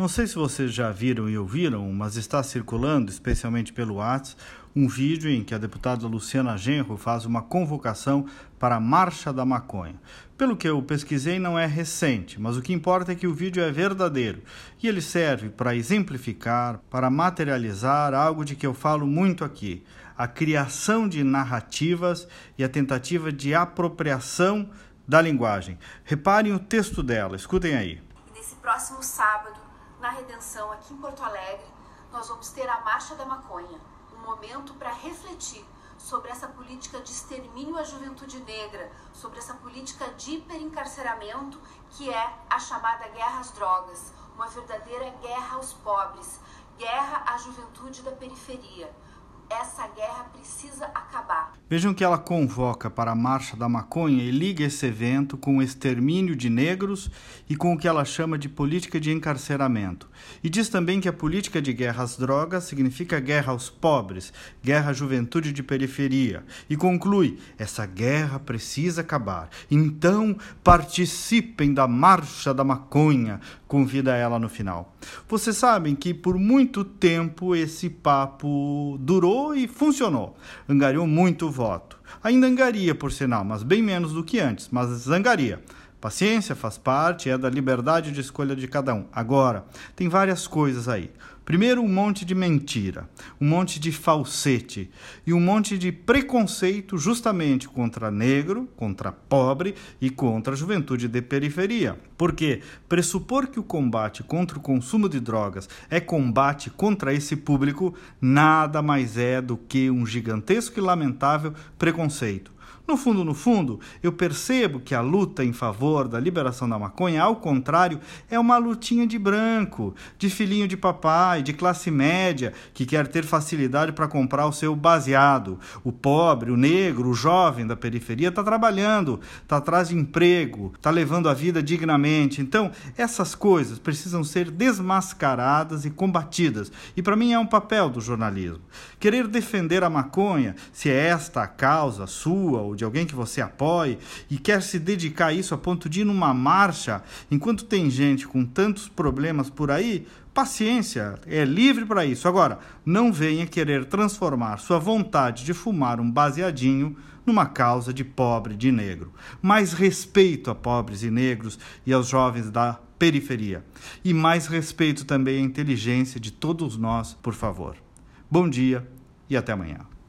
Não sei se vocês já viram e ouviram, mas está circulando, especialmente pelo WhatsApp, um vídeo em que a deputada Luciana Genro faz uma convocação para a Marcha da Maconha. Pelo que eu pesquisei, não é recente, mas o que importa é que o vídeo é verdadeiro e ele serve para exemplificar, para materializar algo de que eu falo muito aqui: a criação de narrativas e a tentativa de apropriação da linguagem. Reparem o texto dela, escutem aí. Nesse próximo sábado, na Redenção, aqui em Porto Alegre, nós vamos ter a Marcha da Maconha um momento para refletir sobre essa política de extermínio à juventude negra, sobre essa política de hiperencarceramento que é a chamada guerra às drogas, uma verdadeira guerra aos pobres, guerra à juventude da periferia. Essa guerra precisa acabar. Vejam que ela convoca para a Marcha da Maconha e liga esse evento com o extermínio de negros e com o que ela chama de política de encarceramento. E diz também que a política de guerra às drogas significa guerra aos pobres, guerra à juventude de periferia. E conclui: essa guerra precisa acabar. Então participem da Marcha da Maconha, convida ela no final. Vocês sabem que por muito tempo esse papo durou e funcionou. Angariou muito voto. Ainda angaria, por sinal, mas bem menos do que antes, mas angaria. Paciência faz parte, é da liberdade de escolha de cada um. Agora, tem várias coisas aí. Primeiro, um monte de mentira, um monte de falsete e um monte de preconceito justamente contra negro, contra pobre e contra a juventude de periferia. Porque pressupor que o combate contra o consumo de drogas é combate contra esse público nada mais é do que um gigantesco e lamentável preconceito. No fundo, no fundo, eu percebo que a luta em favor da liberação da maconha, ao contrário, é uma lutinha de branco, de filhinho de papai, de classe média, que quer ter facilidade para comprar o seu baseado. O pobre, o negro, o jovem da periferia está trabalhando, está atrás de emprego, está levando a vida dignamente. Então, essas coisas precisam ser desmascaradas e combatidas. E para mim é um papel do jornalismo. Querer defender a maconha, se é esta a causa sua ou de alguém que você apoie e quer se dedicar a isso a ponto de ir numa marcha, enquanto tem gente com tantos problemas por aí, paciência, é livre para isso. Agora, não venha querer transformar sua vontade de fumar um baseadinho numa causa de pobre, de negro. Mais respeito a pobres e negros e aos jovens da periferia. E mais respeito também à inteligência de todos nós, por favor. Bom dia e até amanhã.